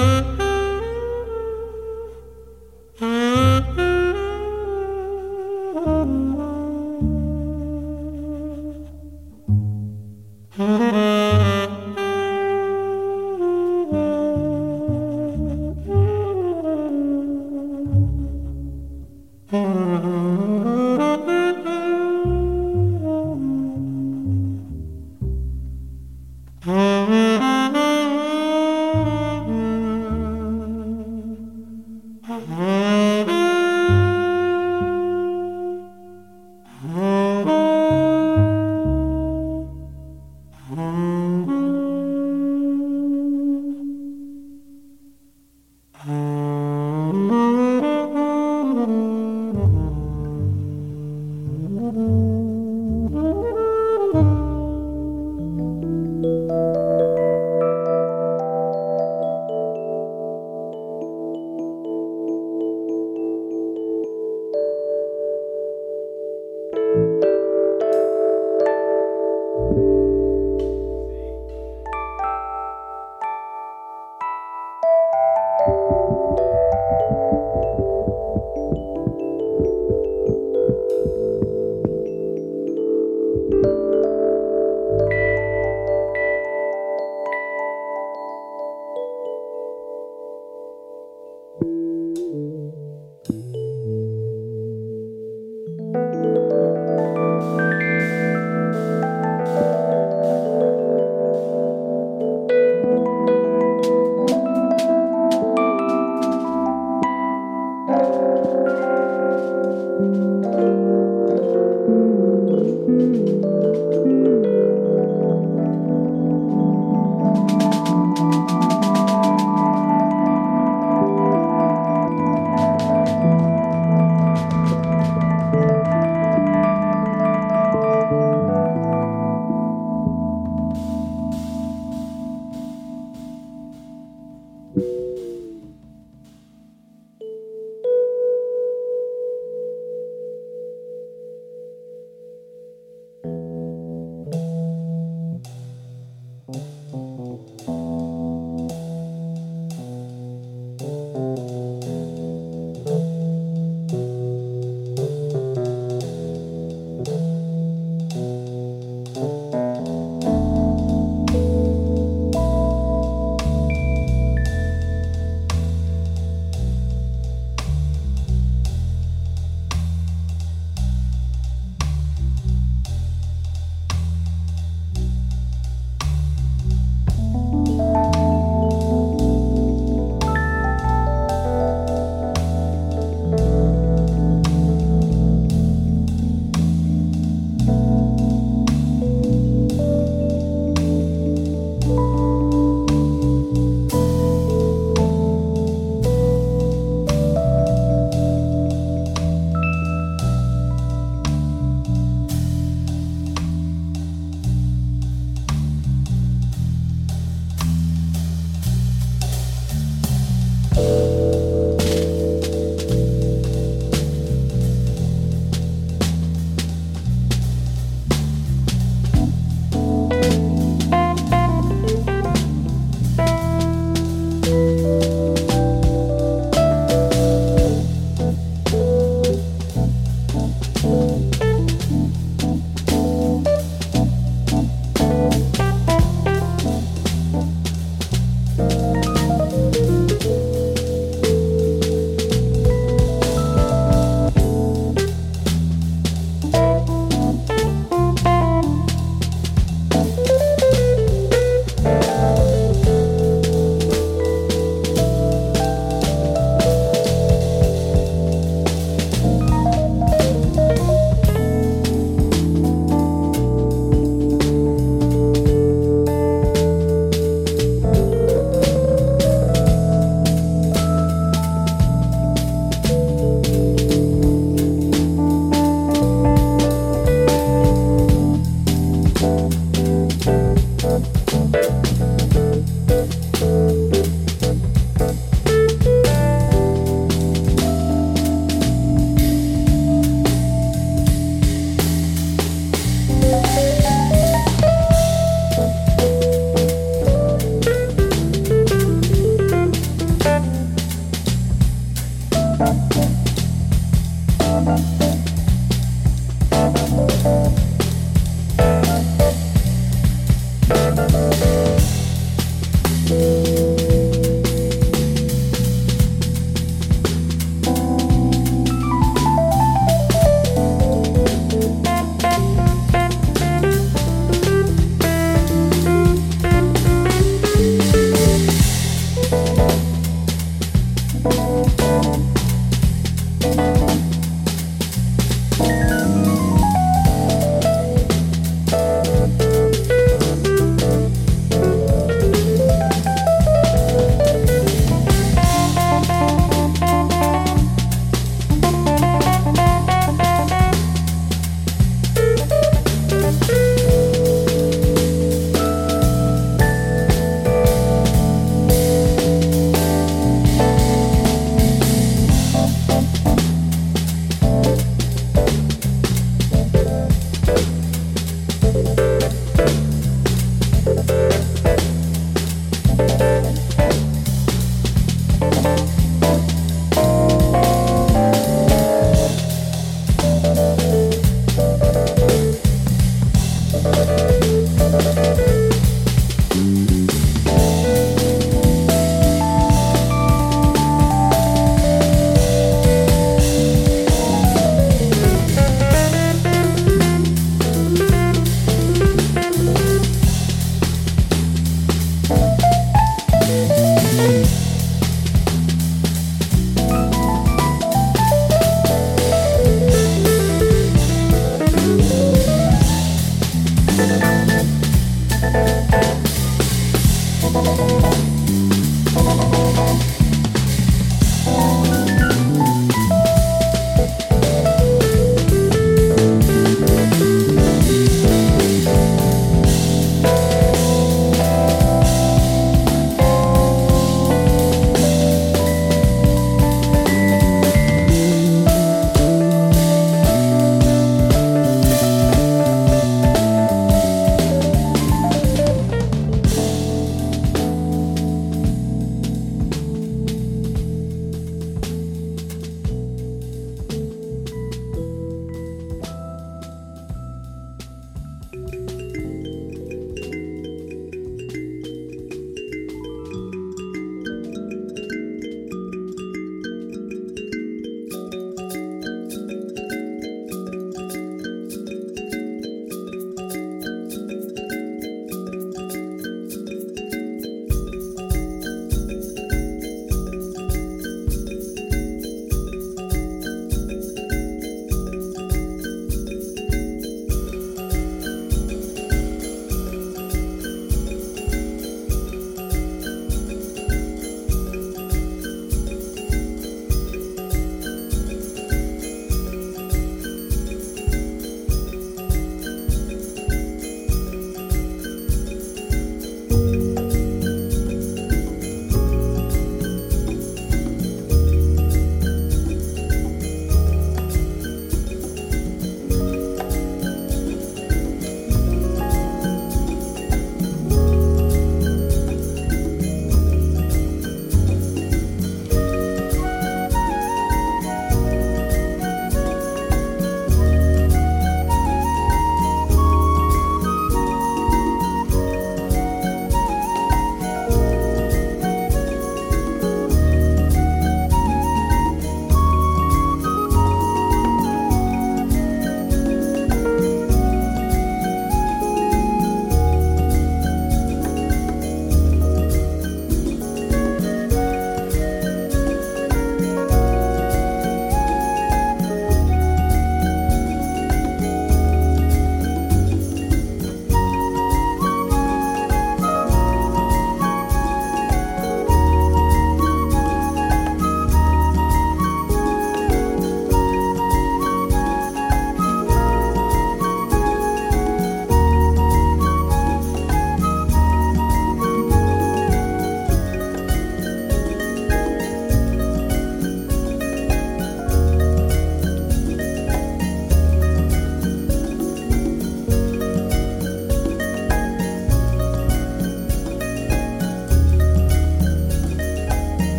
Mm-hmm.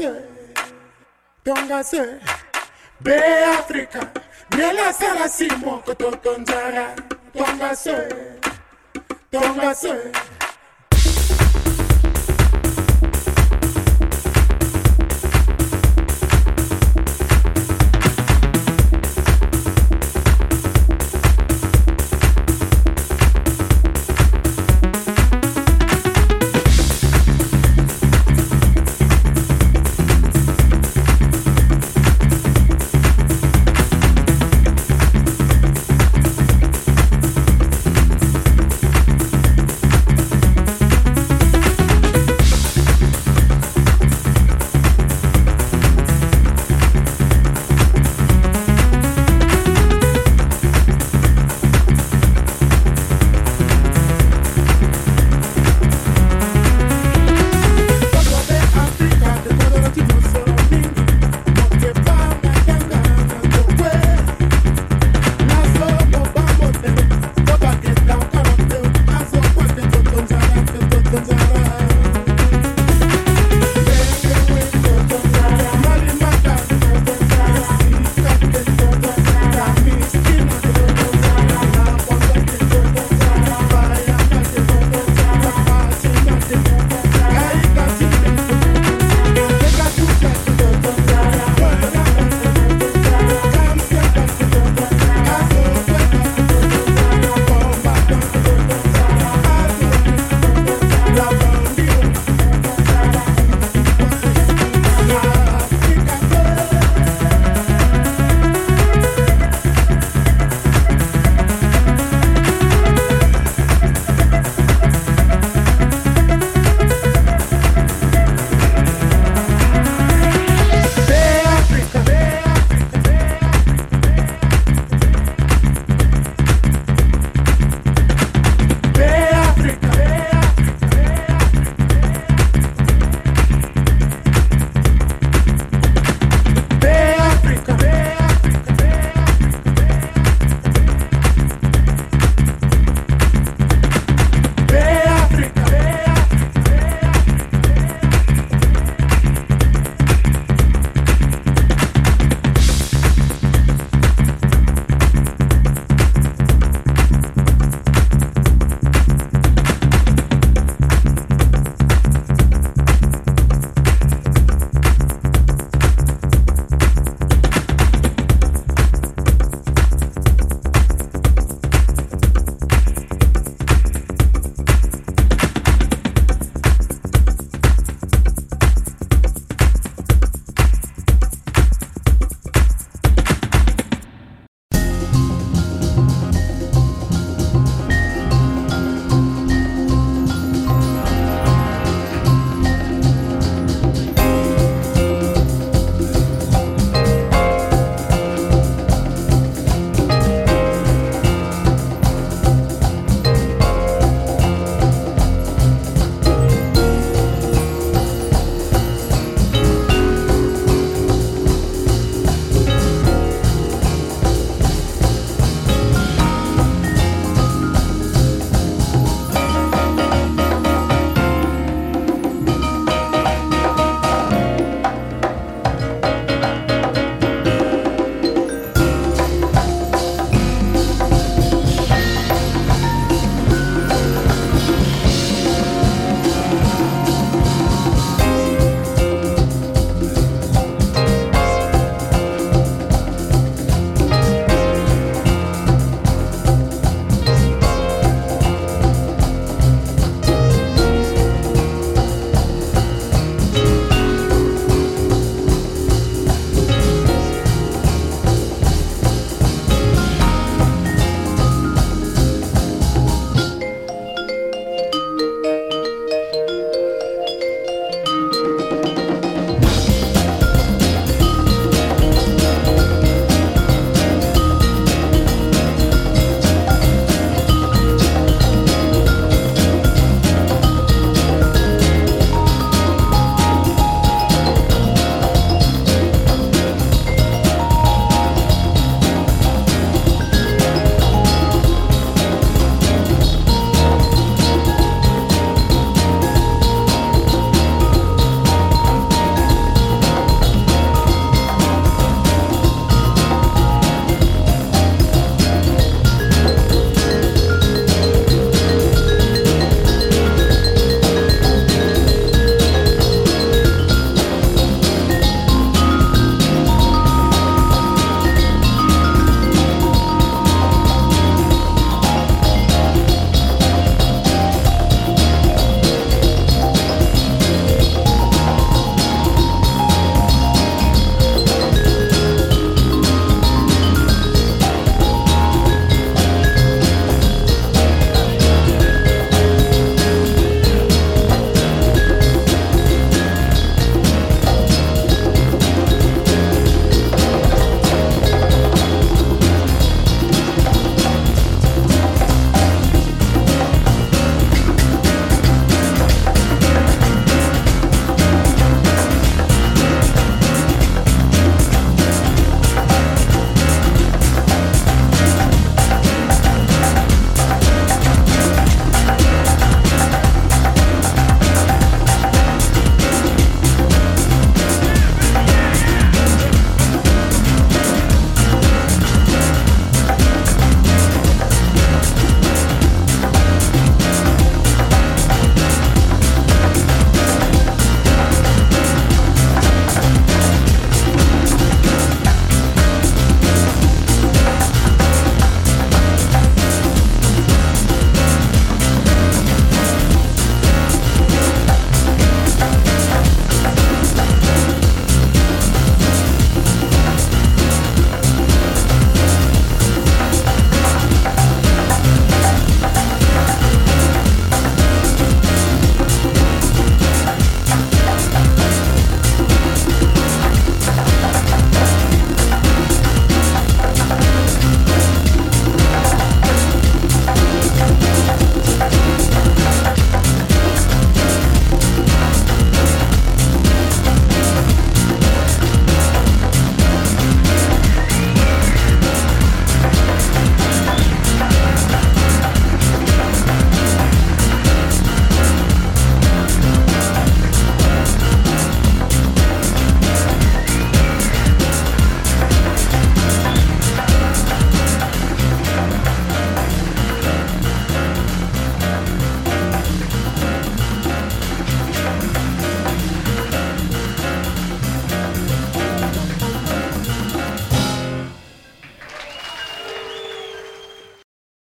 Tongase tongase be Africa, afrika nelasala simo kutotonzara tongase tongase